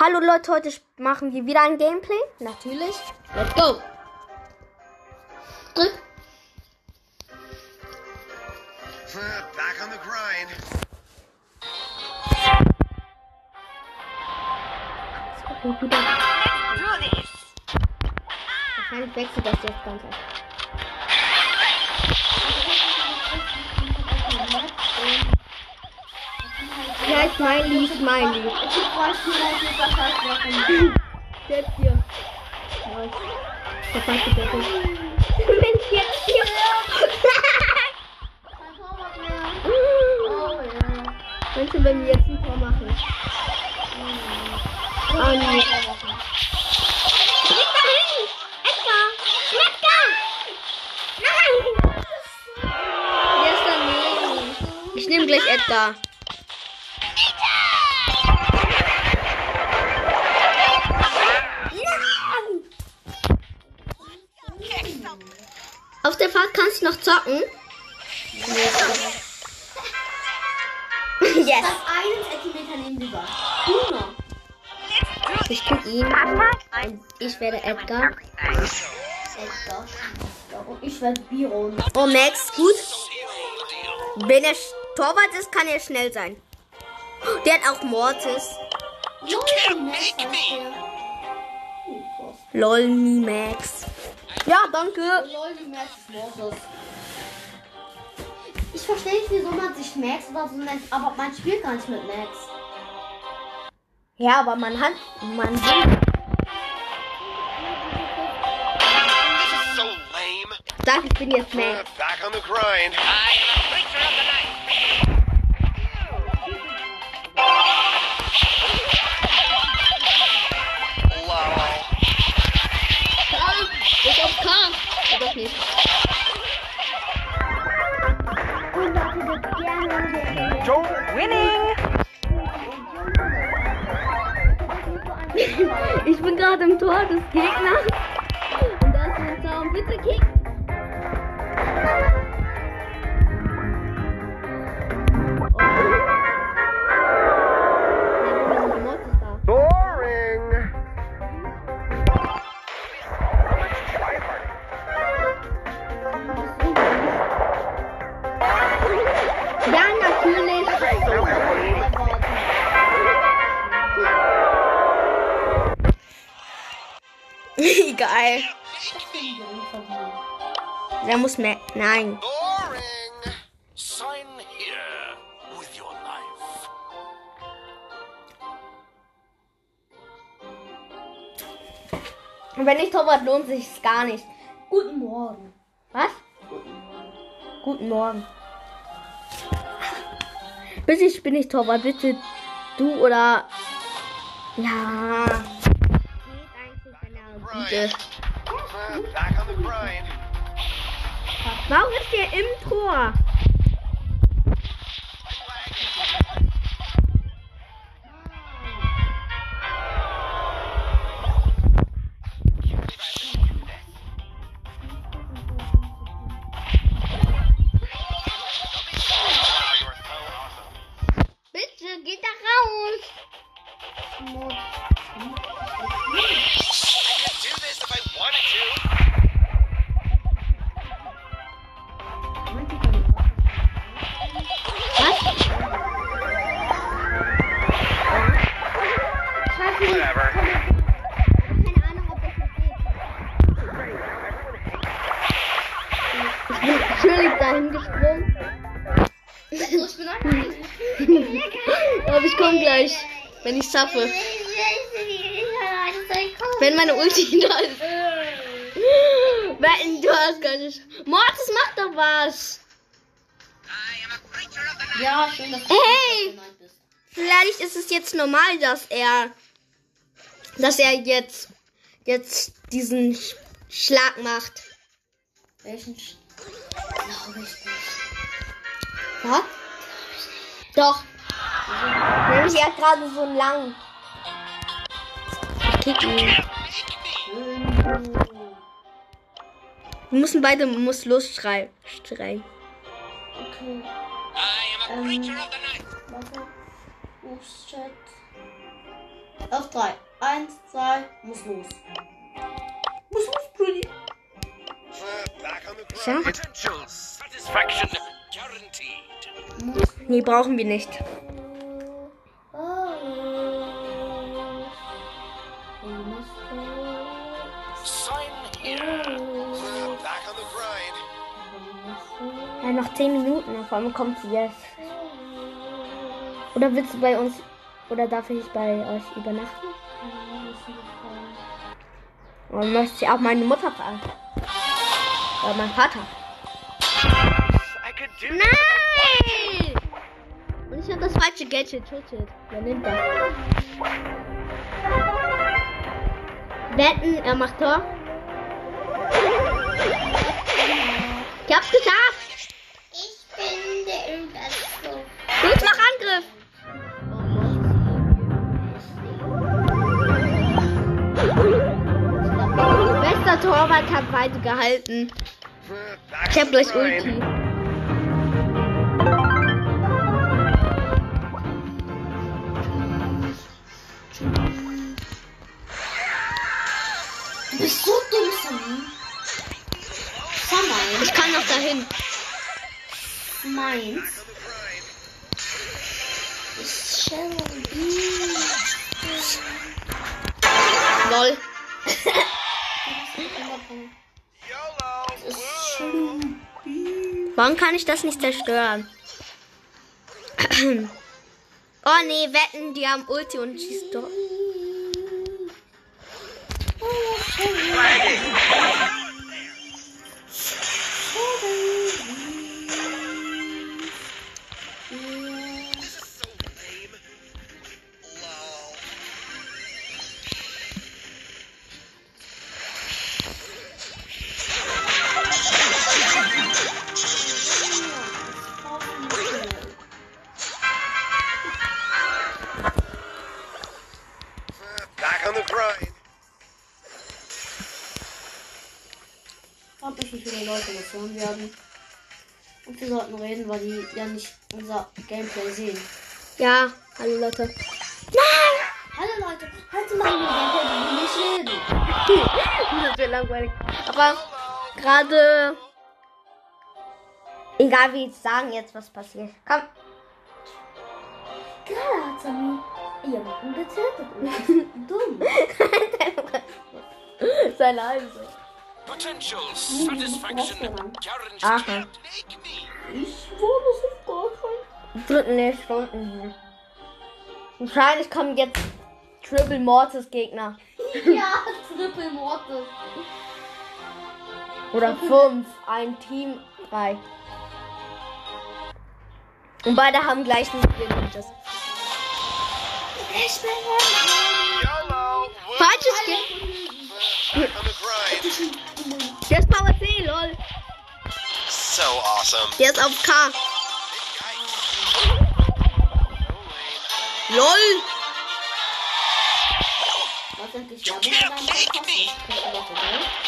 Hallo Leute, heute machen wir wieder ein Gameplay. Natürlich. Let's go. Drück. Back on the grind. Wahrscheinlich wechselt das jetzt ganz einfach. Ja, ist mein Lied, mein Lied. Jetzt hier. Nice. Der Wenn ich jetzt hier. Meinst du, wenn wir jetzt ein Tor machen? Oh! Edgar! Nein! Ist. Ich nehme gleich Edgar. Fahrt kannst du noch zocken. Yes. Du noch. Ich krieg ihn. Und ich werde Edgar. Und ich werde Biron. Oh, Max, gut. Wenn er Torwart ist, kann er schnell sein. Der hat auch Mortis. Lol, nie Max. Ja, danke. Ich verstehe nicht, wieso man sich Max oder so nennt, aber man spielt gar nicht mit Max. Ja, aber man hat. Man is so lame. Sag, ich bin jetzt Max. Back on the grind. Lol. Ich bin gerade im Tor des Gegners. Und da ist ein Zaun. Bitte kick. Egal. Der muss mehr. Nein. Boring. Sign here with your life. Und wenn ich Torwart lohnt sich es gar nicht. Guten Morgen. Was? Guten Morgen. Bitte, ich bin nicht Torwart. Bitte du oder. Ja. Grind. Warum ist der im Tor? Schaffe. Wenn meine Ulti da ist. Wetten, du hast gar nicht. Mortis, mach doch was. Ja, schön, dass du Hey! Vielleicht ist es jetzt normal, dass er, dass er jetzt, jetzt diesen Sch Schlag macht. Welchen Sch Glaube ich nicht. Was? Doch. Nämlich er hat gerade so einen langen. Ich kick ihn. Wir müssen beide muss losschreien. Schreien. Okay. I am a Ähm, creature of the night. warte. Ups, Chat. Auf drei. Eins, zwei, muss los. Muss los, Pretty. Ja. Nee, brauchen wir nicht. Noch 10 Minuten. Vor allem kommt sie jetzt. Oder willst du bei uns. Oder darf ich bei euch übernachten? Und möchte ich auch meine Mutter fragen. Oder mein Vater. Nein! Und ich habe das falsche Gadget. Gadget. Wer nimmt das? Wetten, er macht Tor. Ich hab's geschafft! Bester Torwart hat beide gehalten. Ich hab gleich. Ulti. Du bist so dumm, Sammy. Sammy. Ich kann noch dahin. Meins. Ist Shelby. Lol. Warum kann ich das nicht zerstören? Oh nee, wetten, die haben Ulti und schießt doch. Hören werden. Und wir sollten reden, weil die ja nicht unser Gameplay sehen. Ja, hallo Leute. Hallo Leute, heute machen wir Gameplay, die nicht reden. Das wird langweilig. Aber gerade. Egal wie ich sagen jetzt, was passiert. Komm. Gerade hat Sammy jemanden getötet. Dumm. Sei leise. Potential satisfaction guaranteed. Aha. Ich wurde so vorgekommen. Drücken nicht Stunden. Wahrscheinlich kommen jetzt Triple Mortis Gegner. Ja, Triple Mortis. Oder fünf. Ein Team. Drei. Und beide haben gleich YOLO. Woo. Falsches Skill. So awesome. Der ist auf K. LOL.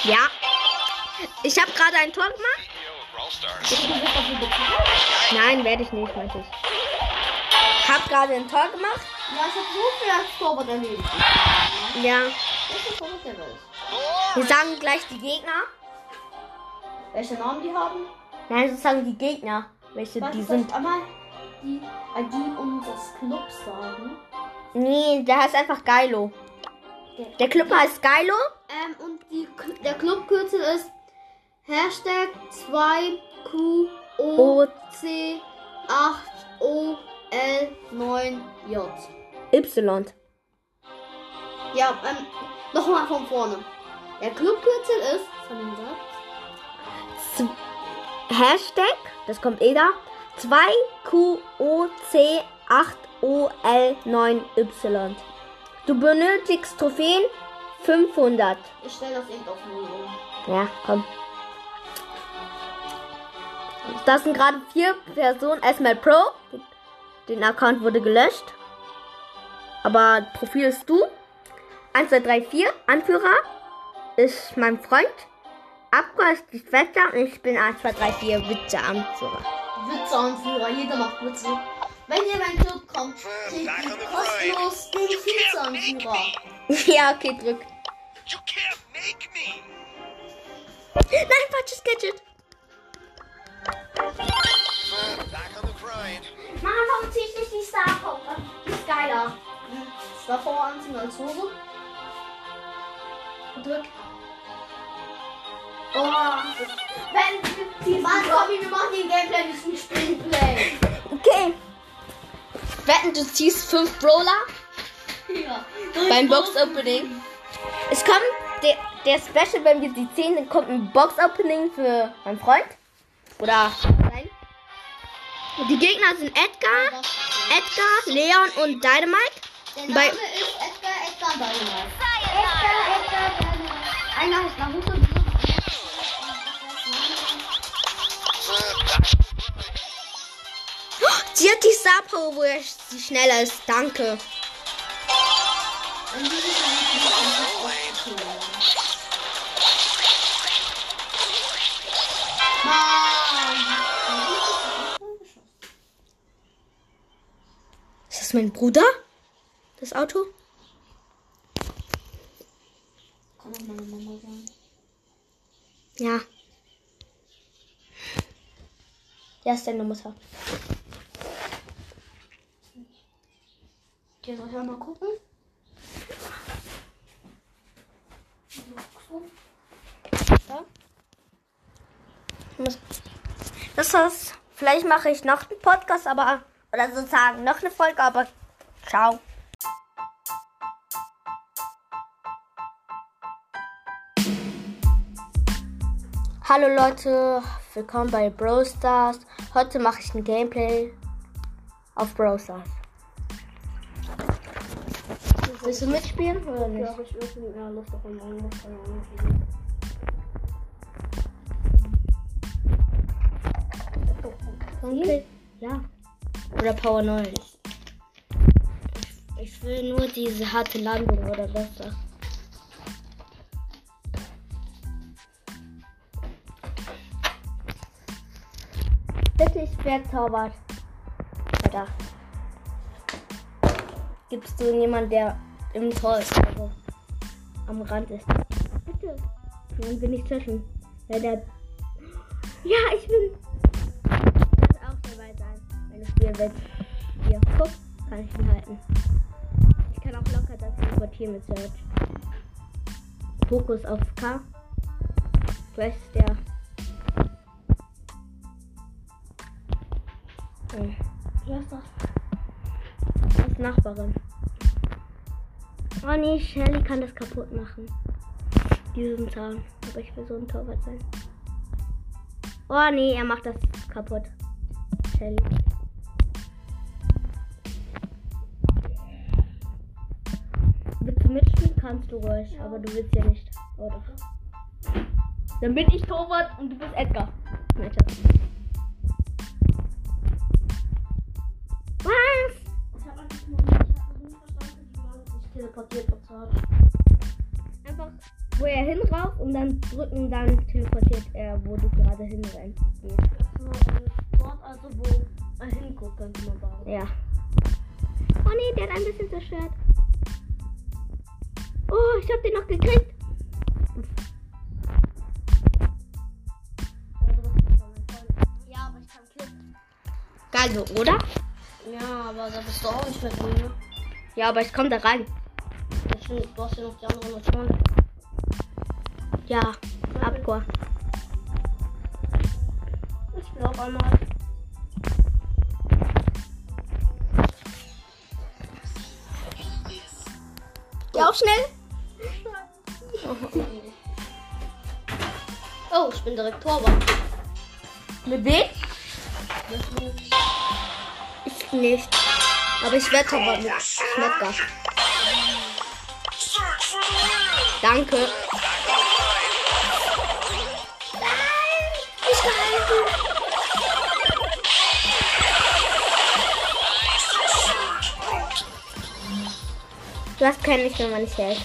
Ja. Ich habe gerade ein Tor gemacht. Nein, werde ich nicht, meinte ich. Hab gerade ein Tor gemacht. Ja, ich hab so viel als Torwart erledigt. Ja. Wir sagen gleich die Gegner. Welche Namen die haben? Nein, wir sagen die Gegner. Welche Warte, die sind. einmal die ID unseres Clubs sagen. Nee, der heißt einfach Geilo. Der Club heißt Geilo. Ähm, und die, der Clubkürzel ist Hashtag 2QOC8OL9J. Y. Ja, ähm, nochmal von vorne. Der Clubkürzel ist, von dem Satz, Z Hashtag, das kommt eh da. 2QOC8OL9Y. Du benötigst Trophäen 500. ich stelle das eben auf 0 um. Ja, komm. Das sind gerade vier Personen. Erstmal Pro. Den Account wurde gelöscht. Aber Profil ist du. 1, 2, 3, 4. Anführer ist mein Freund. Abgar ist die Schwester und ich bin 1, 2, 3, 4 Witze-Anführer. Witzeanführer, jeder macht Witze. Wenn ihr in meinen Club kommt, kriegt ihr kostenlos den Vizeanführer. Ja, okay, drück. You can't make me. Nein, falsches Gadget. Mann, warum zieh ich nicht die Star Power? Die ist geiler. Star Power anziehen als Hose. Drück. Oh, wenn die Mann, Robby, wir machen den Gameplay nicht ein Sprintplay. Okay. Wetten, du ziehst fünf Brawler Ja. beim Box-Opening. Es kommt der, der Special, wenn wir die ziehen, dann kommt ein Box-Opening für meinen Freund. Oder nein. Die Gegner sind Edgar, Edgar, Leon und Dynamite. Der Bei- Name ist Edgar, Edgar Dynamite. Edgar, Edgar Dynamite. Einer heißt Naruto. Sie hat die Star Power, wo sie schneller ist. Danke. Ist das mein Bruder? Das Auto? Ja. Ja, ist deine Mutter. Okay, soll ich mal gucken? Ja. Das heißt, vielleicht mache ich noch einen Podcast, aber oder sozusagen noch eine Folge, aber ciao. Hallo Leute, willkommen bei Brawl Stars. Heute mache ich ein Gameplay auf Brawl Stars. Willst du mitspielen oder nicht? Ja, ich irgendwie mehr Lust auf einen anderen. keine Ahnung. Okay. Ja. Oder Power 9. Ich will nur diese harte Landung oder besser. Bitte, ich werde zaubert. Alter. Gibst du jemanden, der im Tor ist, also am Rand ist? Bitte. Dann bin ich zwischen. Ja, der. Ja, ich bin das auch dabei sein, wenn ich spielen will. Hier, guck, kann ich ihn halten. Ich kann auch locker das teleportieren mit Search. Fokus auf K. Vielleicht ist der. Nachbarin. Oh nee, Shelly kann das kaputt machen. Diesen Zaun. Aber ich will so ein Torwart sein. Oh nee, er macht das kaputt. Shelly. Willst du mitspielen? Kannst du ruhig, aber du willst ja nicht. Oh doch. Dann bin ich Torwart und du bist Edgar. Nein, Schatz. Hat. Einfach, wo er hinrauf und dann drücken, dann teleportiert er, wo du gerade hinrennst. dort also, wo er hinguckt, könnte man sagen. Ja. Oh nee, der hat ein bisschen zerstört. Oh, ich hab den noch gekriegt. Ja, aber ich kann killen. Geil so, oder? Ja, aber da bist du auch nicht mit mir. Ja, aber ich komm da rein. Stimmt, du hast ja noch die andere Mission. Ja, Abchor. Ich spiele auch einmal. Ja, auch schnell. Oh, ich bin direkt Torwart. Mit wem? Ich nicht. Aber ich werde Torwart mit Schmecker. Danke. Ich gehalten. Du hast Licht, wenn man nicht hält.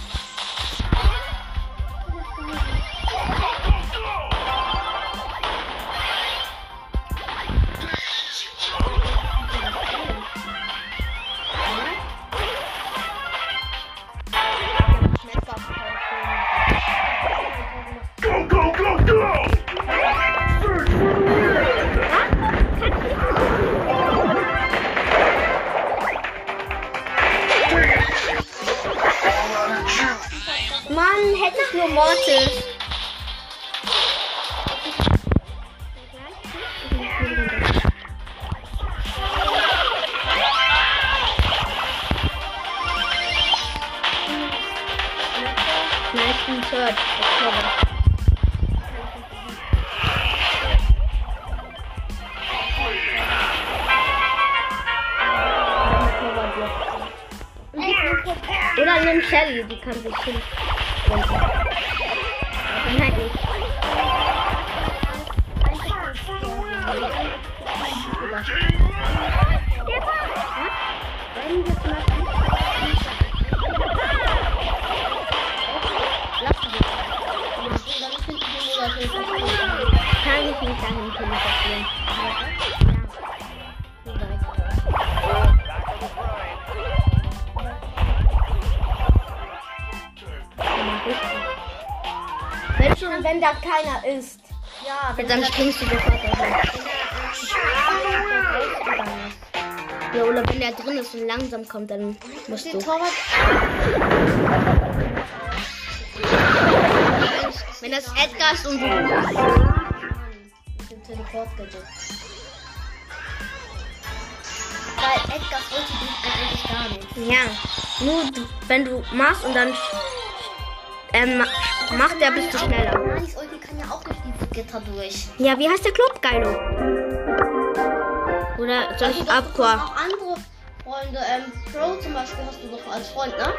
Oder nimm Shelly, die kann sich hin. Nein, halt. Kann ich nicht dahin teleportieren. Wenn schon, wenn da keiner ist. Ja, wenn Dann springst du sofort. Ja, oder wenn der drin ist und langsam kommt, dann musst du. Torwart Wenn das Edgar ist und du. dem Teleport-Gadget. Weil Edgar wollte dich eigentlich gar nicht. Ja, nur wenn du machst und dann ähm, macht der bist du schneller. Nanis Ulti kann ja auch durch dieses Gitter durch. Ja, wie heißt der Club, Geilo? Oder soll ich hast doch Aqua? auch andere Freunde. Ähm, Pro zum Beispiel hast du doch als Freund, ne?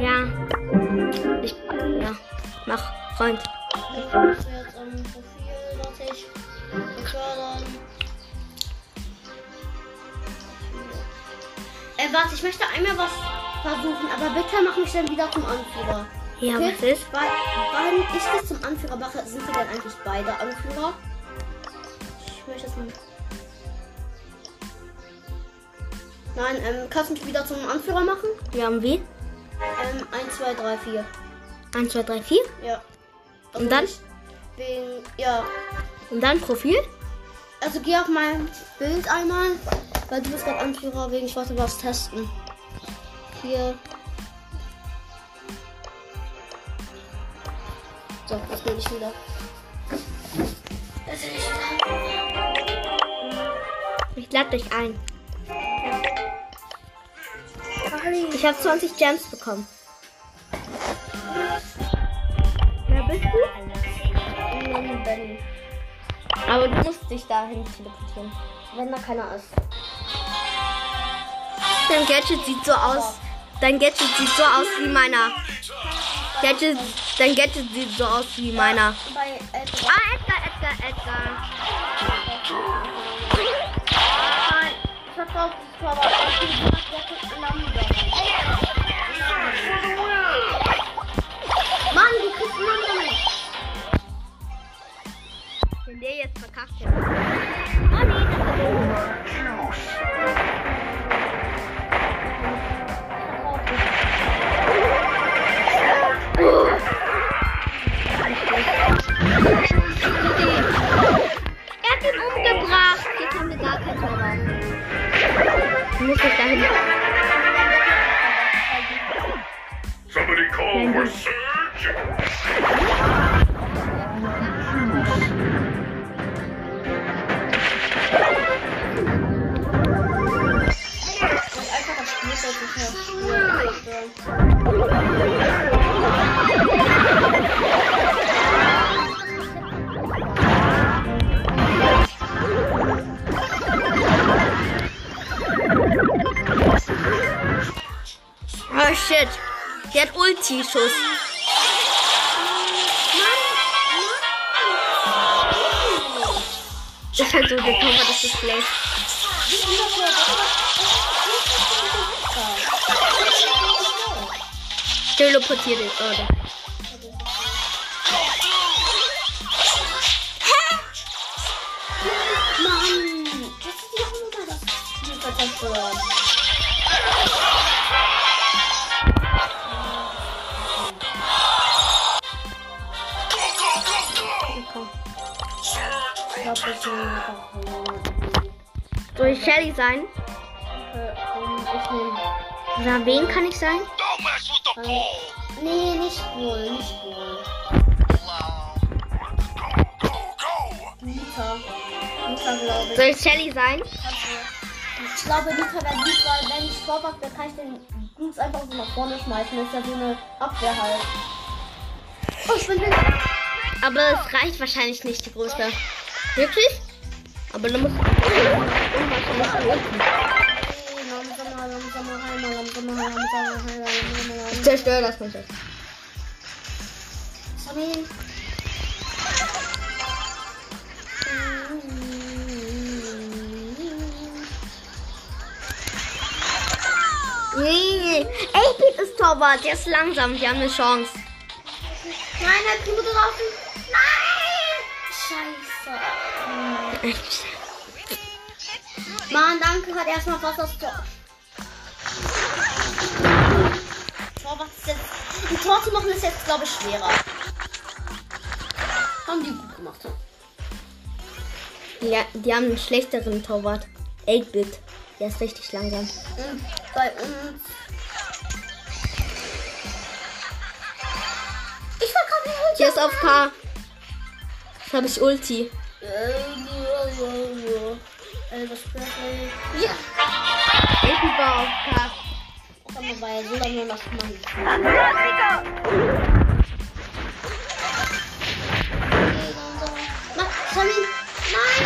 Ja. Ich, ja. Mach Freund. Ich muss jetzt am Profil fertig befördern. Äh, warte, ich möchte einmal was versuchen, aber bitte mach mich dann wieder zum Anführer. Ja, Okay? was ist? Weil, wenn ich dich zum Anführer mache, sind wir dann eigentlich beide Anführer. Ich möchte es mal. Nein, ähm, kannst du mich wieder zum Anführer machen? Ja, und wie? Ähm, 1, 2, 3, 4. 1, 2, 3, 4. Ja. Und dann? Wegen, ja. Und dann Profil? Also geh auf mein Bild einmal, weil du bist gerade Anführer, wegen ich wollte was testen. Hier. So, das bin ich wieder. Ich lade dich ein. Ich habe 20 Gems bekommen. Wer bist du? Aber du musst dich dahin teleportieren. Wenn da keiner ist. Dein Gadget sieht so aus. Dein Gadget sieht so aus wie meiner. Gadget, dein Gadget sieht so aus wie meiner. Edgar. Ah, Edgar, Edgar, Edgar. Nein, ich hab drauf aber ich bin gesagt, der kriegt Hat Ulti-Schuss. Ist halt so, der Torwart ist so schlecht. Teleportiert. Oh, da. Mann, das ist ja nochmal das Spiel Soll ich Shelly sein? ich nehme wen kann ich sein? Nee, nicht wohl, nicht wohl. Nita. Nita, glaube ich. Soll ich Shelly sein? Ich glaube, Nita wäre gut, weil wenn ich Torwart wäre, kann ich den Blues einfach so nach vorne schmeißen. Das ist ja so eine Abwehr halt. Oh, ich bin. Aber es reicht wahrscheinlich nicht, die Größe. Wirklich? Aber dann muss Ich zerstöre das nicht. Sammy. Nee, 8-Bit ist Torwart, der ist langsam, die haben eine Chance. Nein, er hat Knute draußen. Mann, danke, hat erstmal fast das Tor. Torwart ist jetzt. Ein Tor zu machen ist jetzt, glaube ich, schwerer. Haben die gut gemacht. Ja, die haben einen schlechteren Torwart. 8-Bit. Der ist richtig langsam. Und bei uns. Ich war gerade in Hier ist auf K. Jetzt habe ich Ulti. Elvis Presley. Ja! 8-Bit war auf K. Komm mal bei so lange noch machen. Mach, Sammy! Nein!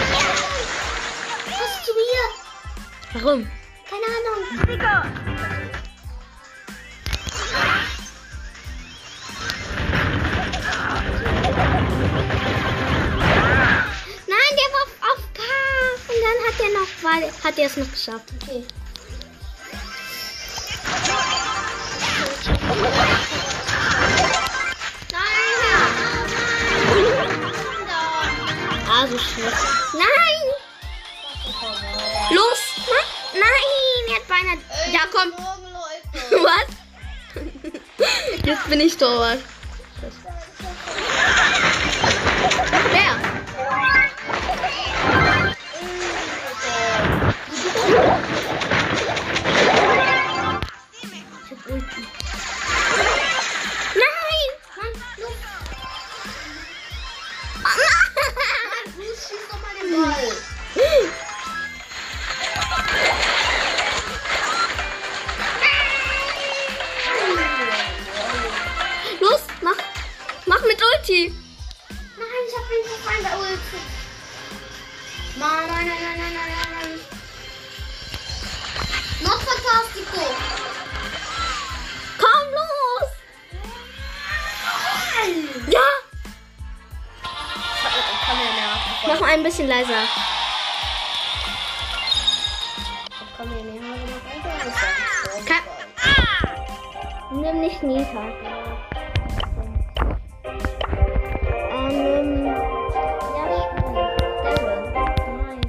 Was zu mir? Warum? Keine Ahnung. Nein, hat er noch, weil, hat er es noch geschafft. Okay. Also schlecht. Nein! Los! Nein! Nein! Er hat beinahe. Da kommt. Was? Jetzt bin ich Torwart. Wer? Bisschen leiser. Komm näher. Mach einfach nicht Kein- Nimm nicht Nita. Ähm, Ja, Nein.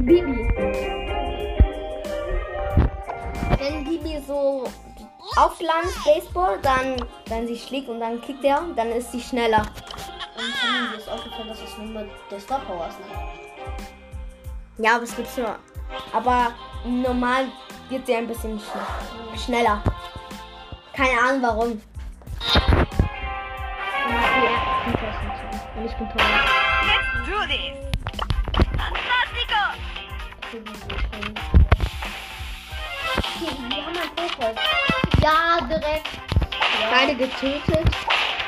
Bibi. Wenn Bibi so auflangt, Baseball, dann, wenn sie schlägt und dann kickt er, dann ist sie schneller. Das Nummer der Star Power ist, ne? Ja, aber es gibt's nur. Aber normal wird sie ein bisschen schn schneller. Keine Ahnung warum. Und ich bin toll. Let's do this! Fantastico! Okay, wir haben einen Fokus. Ja, direkt. Beide getötet.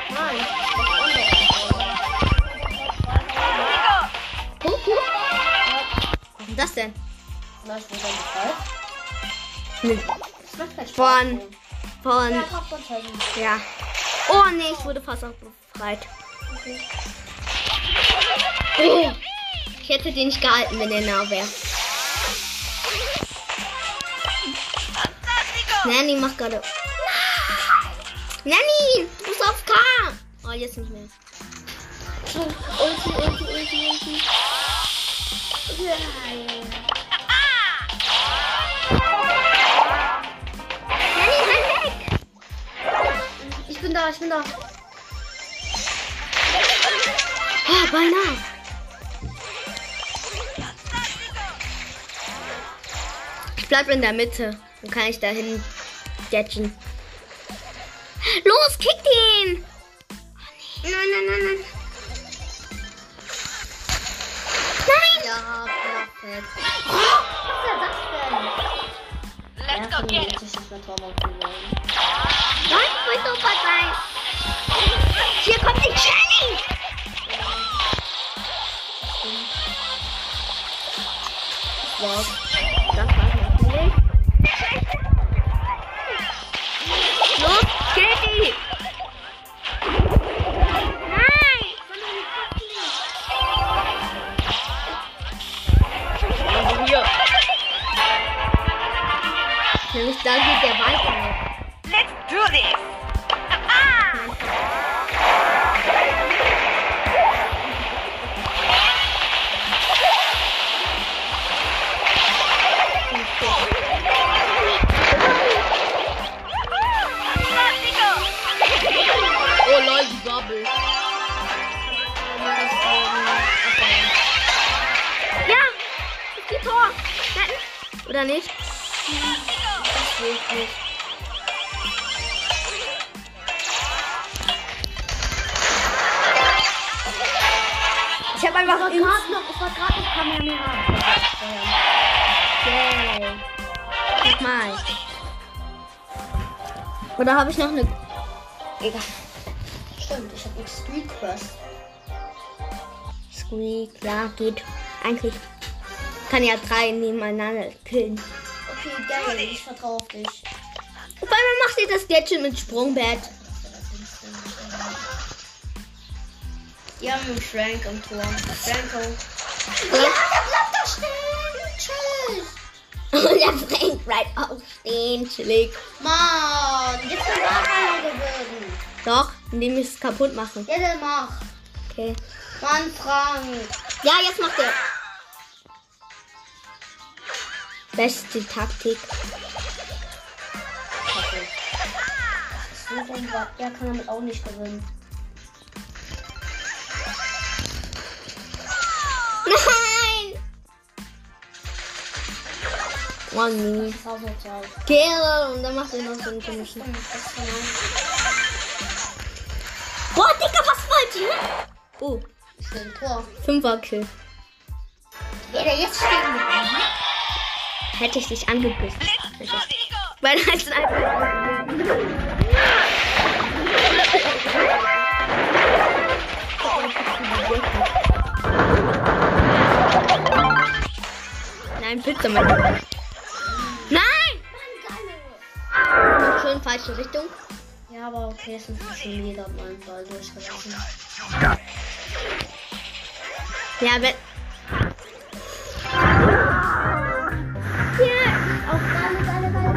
Nein, Was ist das denn? Spaß. Von- von, ja. Oh nee, ich wurde fast auch befreit. Oh, ich hätte den nicht gehalten, wenn er nah wäre. Nanny macht gerade. Nanny, du bist auf K. Oh, jetzt nicht mehr. Ulti, Ulti, Ulti, Ulti. Renn weg. Ich bin da, ich bin da. Oh, beinahe. Ich bleib in der Mitte. Dann kann ich dahin gadgen. Los, kickt ihn! Nein, nein, nein, nein. Nein! Nein, ich will super sein. Hier kommt die Jenny! Wow. Habe ich noch eine. Egal. Stimmt, ich habe Extreme Quest. Squeak, ja, geht. Eigentlich kann ja drei nebeneinander killen. Okay, geil, ich vertraue auf dich. Auf einmal macht ihr das Gadget mit Sprungbett. Die haben einen Frank am Tor. Franco. Ja. Bleib da stehen! Tschüss! Und der Frank bleibt aufstehen, chillig. Mann, jetzt kann gar keiner gewinnen. Doch, indem ich es kaputt mache. Ja, der macht. Okay. Mann, Frank. Ja, jetzt macht er. Beste Taktik. Okay. So dumm war. Er kann damit auch nicht gewinnen. Toll. Kehre und dann macht er noch so einen komischen. Boah, Digga, was wollt ihr? Oh, Tor. Fünfer-Kill. Ja, jetzt steht mit ihm. Hätte ich dich. Fantastico! Weil das ist einfach. Nein, Pizza mal. Nein! Falsche Richtung. Ja, aber okay, es ist schon jeder meinen Ball durchgelassen. Ja, wenn. Auf Geile, geile, geile.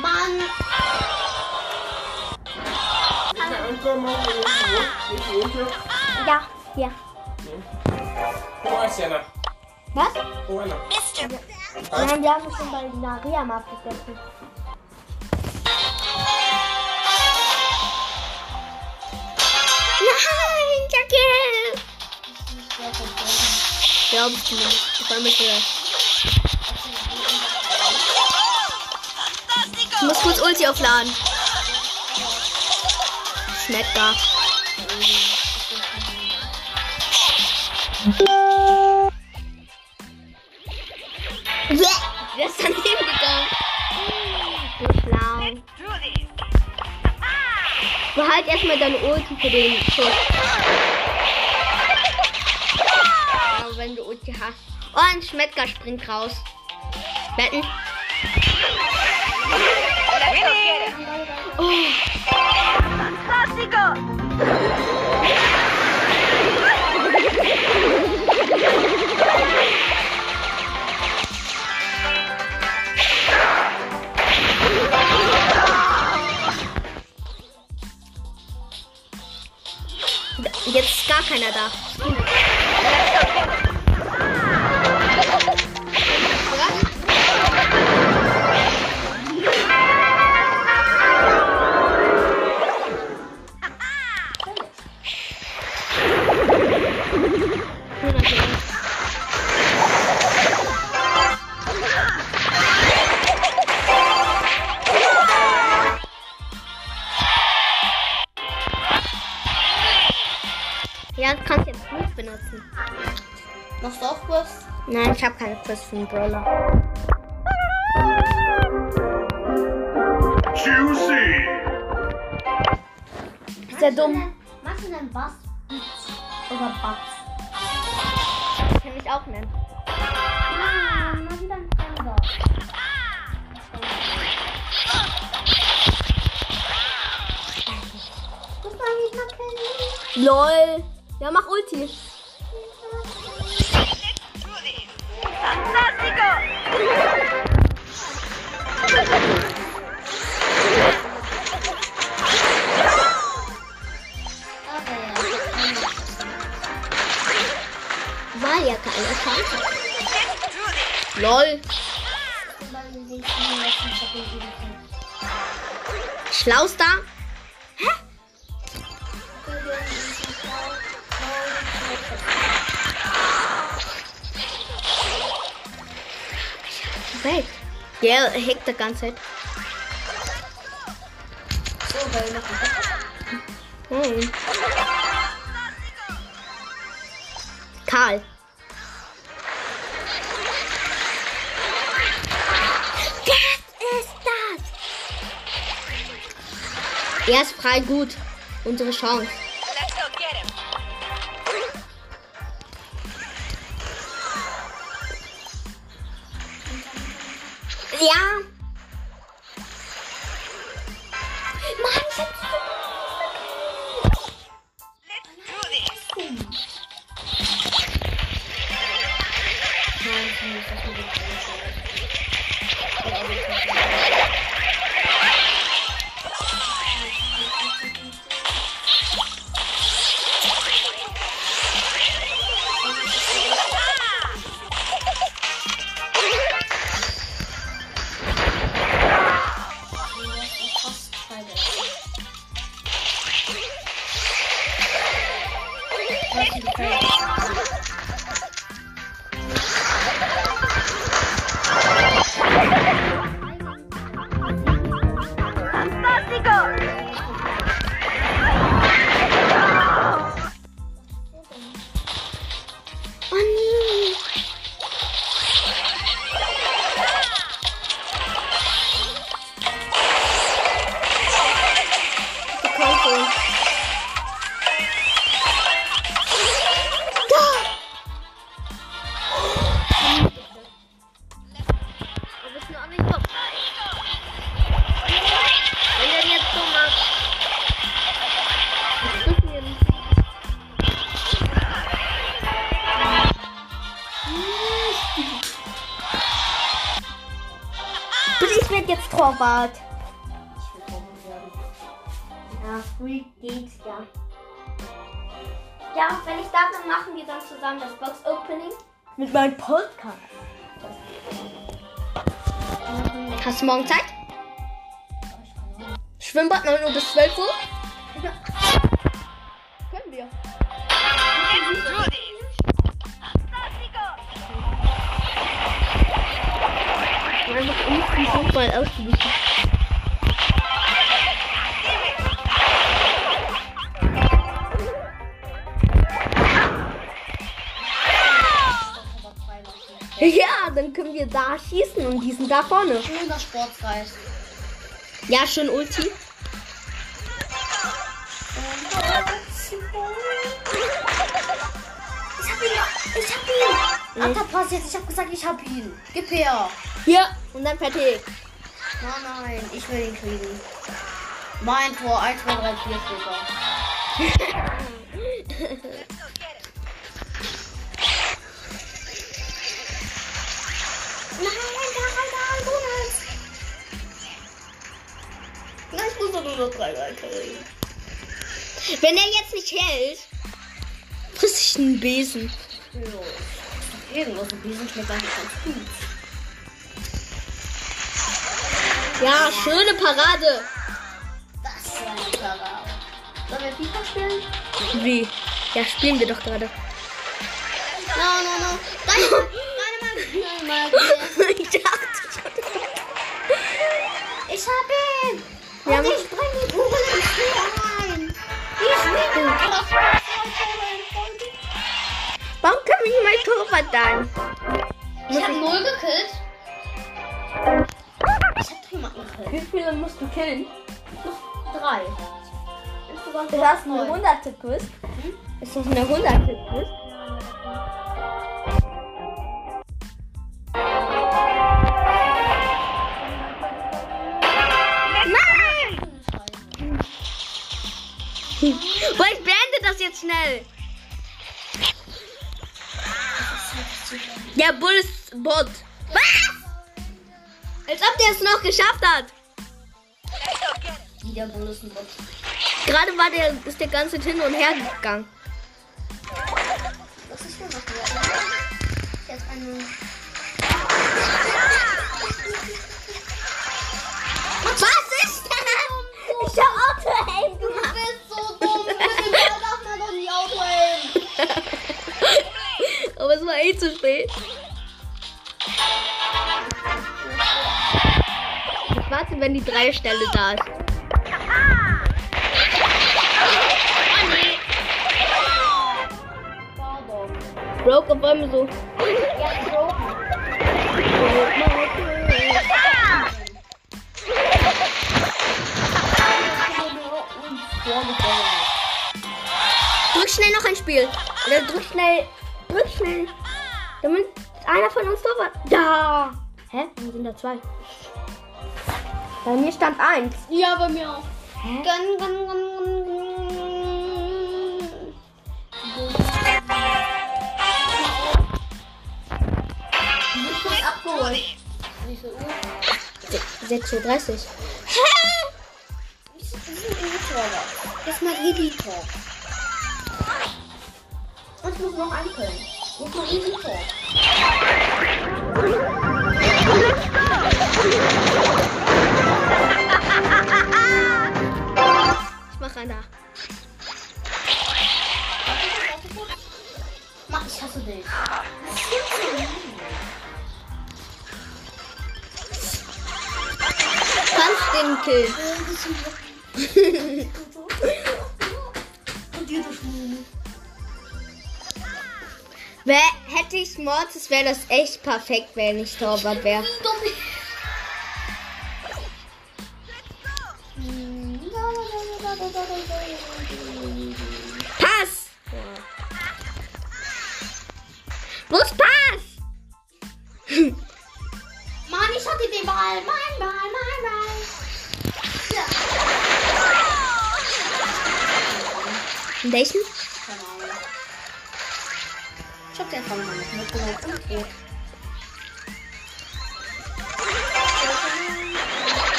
Mann! Ja, ja. Wo ist Jana? Was? Wo ist er? Nein, wir haben schon bei Maria mal gegessen. Nein, Jackie! Glaub ich nicht. Vor allem ist er. Ich muss kurz Ulti aufladen. Schmeckt da. Behalt erstmal deine Ulti für den Schuss. Aber wenn du Ulti hast. Oh, ein Schmettger springt raus. It. Oh! Jetzt ist gar keiner da. Quest für den Brawler. Juicy. Ist der dumm? Machst du denn Bass? Oder Bass? Kann ich auch nennen. Ah, ich noch kennen. LOL. Ja, mach Ulti. Weg. Ja, er hackt die ganze Zeit. So, weil machen Hm. Karl. Was ist das? Er ist frei gut. Unsere Chance. Meinem Podcast. Hast du morgen Zeit? Schwimmbad 9 Uhr bis 12 Uhr? Schießen und die sind da vorne. Schöner Sportkreis. Ja, schön Ulti. Ich hab ihn! Ich hab ihn! Alter, pass jetzt, ich hab gesagt, ich hab ihn. Gib her. Hier. Und dann fertig. Nein, nein, ich will ihn kriegen. Mein Tor, 1, 2, 3, 4 steht Ich nur noch 3 kriegen. Wenn er jetzt nicht hält, friss ich einen Besen. Irgendwas mit diesem schmeckt eigentlich ganz gut. Ja, schöne Parade. Das ist eine Parade. Sollen wir FIFA spielen? Wie? Ja, spielen wir doch gerade. No, no, no. Deine, deine Mal. ich dachte schon. Ich hab ihn! Wir haben... ich bringe die Kugel ins Spiel rein. Ich bin aber Warum kann ich mein Torwart sein? Ich hab null gekillt. Ich hab niemanden gekillt. Wie viele musst du killen? Noch drei. Hm? Ist das eine 100 Quiz? Ist das eine 100 Quiz? Jetzt schnell. Der Bull ist Bot. Was? Als ob der es noch geschafft hat. Wieder Bundesliga. Gerade war der, ist der ganze hin und her gegangen. Was ist denn noch? Jetzt eine. War zu spät. Ich warte, wenn die drei Stelle da ist. Broke auf einmal so. Drück schnell noch ein Spiel. Oder drück schnell. Drück schnell. Einer von uns Torwart. Da. Hä? Warum sind da zwei? Bei mir stand eins. Ja, bei mir auch. Hä? Gun, gun, gun, gun, abgeholt. Wie viel Uhr? 6.30 Uhr. Das ist mein Editor. Und ich muss noch einfüllen. Wo ist mein Editor? Ich mach einer. Mann, ich hasse dich. Kannst den killen. Und dir das Schmuh. Hätte ich Mortis, wäre das echt perfekt, wenn ich Torwart wäre.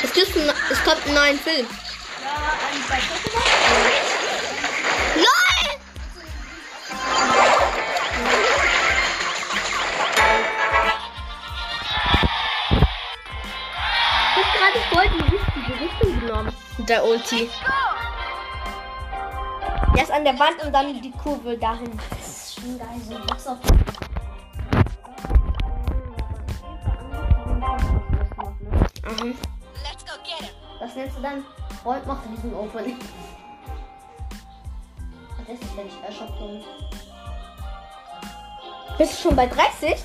Es, gibt ein, es kommt ein neuer Film. LOL! Ich hab gerade voll die richtige Richtung genommen. Der Ulti. Erst an der Wand und dann die Kurve dahin. Das ist schon geil. So ein Box auf Das dann Freund macht diesen Opening. Das ist, wenn ich Airshot komme. Bist du schon bei 30?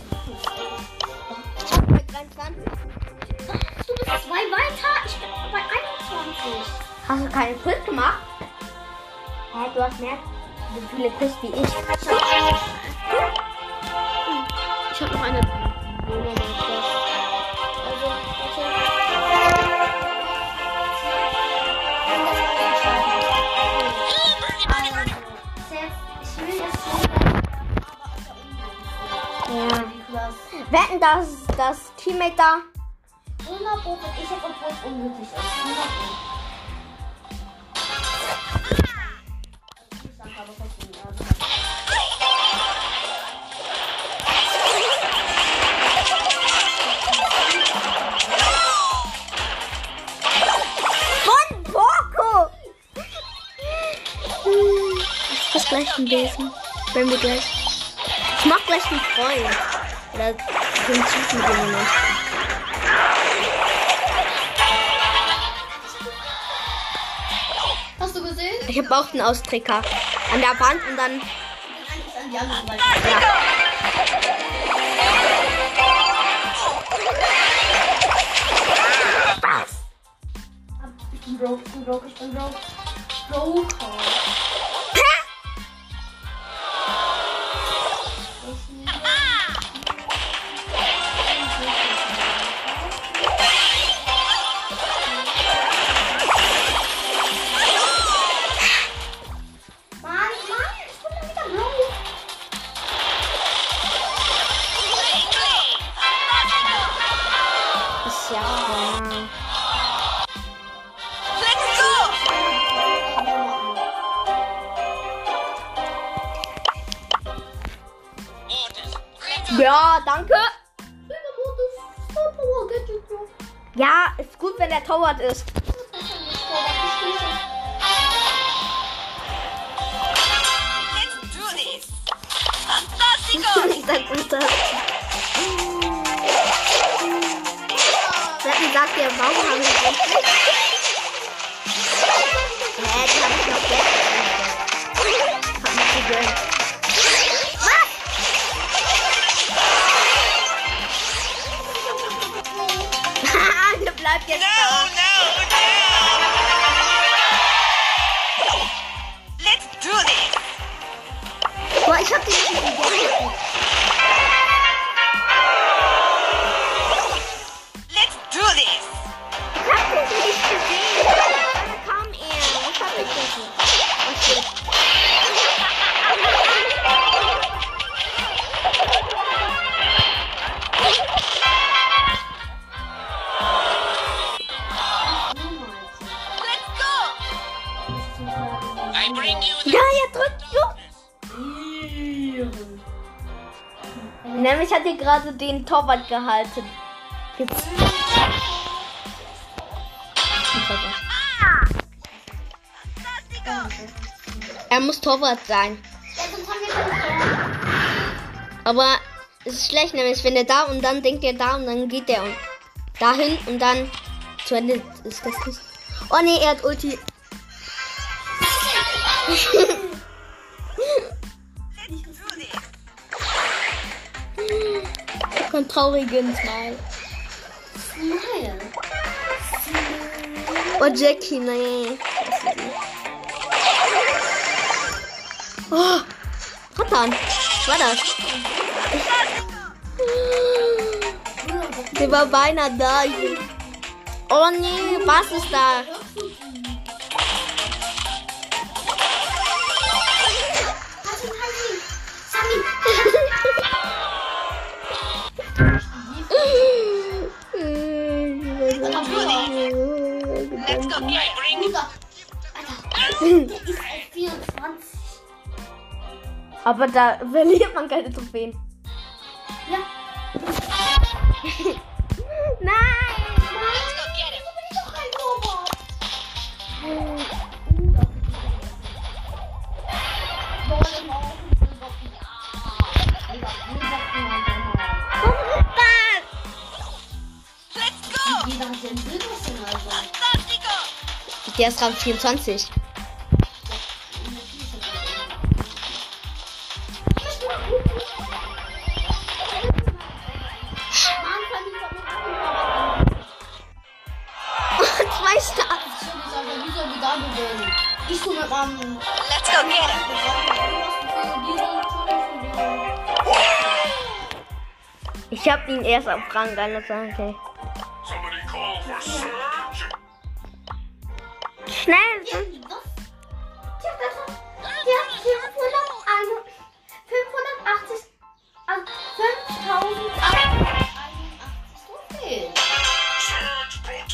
Bei 23. Du bist zwei weiter. Ich bin bei 21. Hast du keinen Quiz gemacht? Hä, du hast mehr so viele Quiz wie ich. Ich hab noch eine. Wetten, dass das Teammate da. 100 Pro bin ich jetzt, obwohl es unmöglich ist. 100 Pro. Ich sag aber trotzdem, ja. Von Poco! Ich muss gleich ein Wesen. Wenn wir gleich. Ich mach gleich einen Freund. Oder hinzufügen jemand. Hast du gesehen? Ich hab auch einen Austrecker. An der Wand und dann. Eigentlich an die andere Seite. Ja. Was? bin broke, ich bin broke, ich bin broke. Broke. Mà 的 gerade den Torwart gehalten. Er muss Torwart sein. Aber es ist schlecht, nämlich wenn er da und dann denkt er da und dann geht er und dahin und dann zu Ende ist das nicht. Oh nee, er hat Ulti. Kein traurigen Smile. Oh, Jackie, nee. Oh, Ratan. Was war das? Sie war beinahe da. Oh nee, was ist da? Aber da verliert man keine Trophäen. Ja. Nein! Let's go get it! Doch ein Torwart. Let's go! Jeder hat den Silberchen, also. Fantastico! Der ist Rang 24. Ich tu mit meinem. Let's go get it! Ich hab ihn erst auf Rang 1, okay. Schnell! Ja, ich hab das. Ja,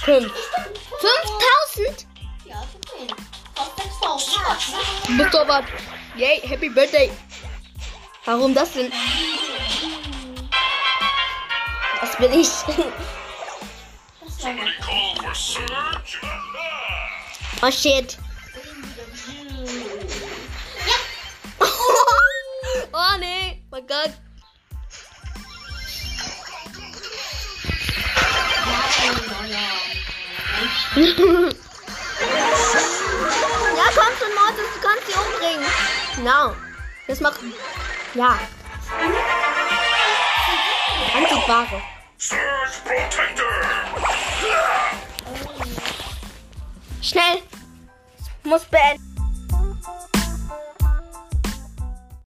580. 6000. Du bist Torwart. Yay, Happy Birthday. Warum das denn? Das bin ich. Oh shit. oh nee, mein Gott. Genau. Das macht. Ja. Antiquare. Schnell. Muss beenden.